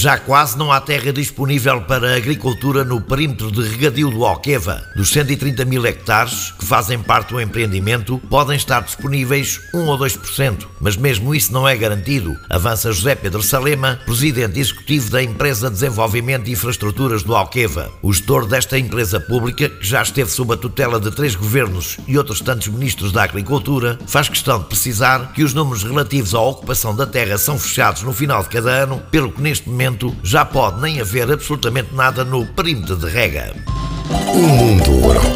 Já quase não há terra disponível para agricultura no perímetro de regadio do Alqueva. Dos 130 mil hectares que fazem parte do empreendimento, podem estar disponíveis 1 ou 2%, mas mesmo isso não é garantido, avança José Pedro Salema, presidente executivo da empresa de Desenvolvimento de Infraestruturas do Alqueva. O gestor desta empresa pública, que já esteve sob a tutela de três governos e outros tantos ministros da Agricultura, faz questão de precisar que os números relativos à ocupação da terra são fechados no final de cada ano, pelo que neste momento momento já pode nem haver absolutamente nada no perímetro de rega. O mundo rural.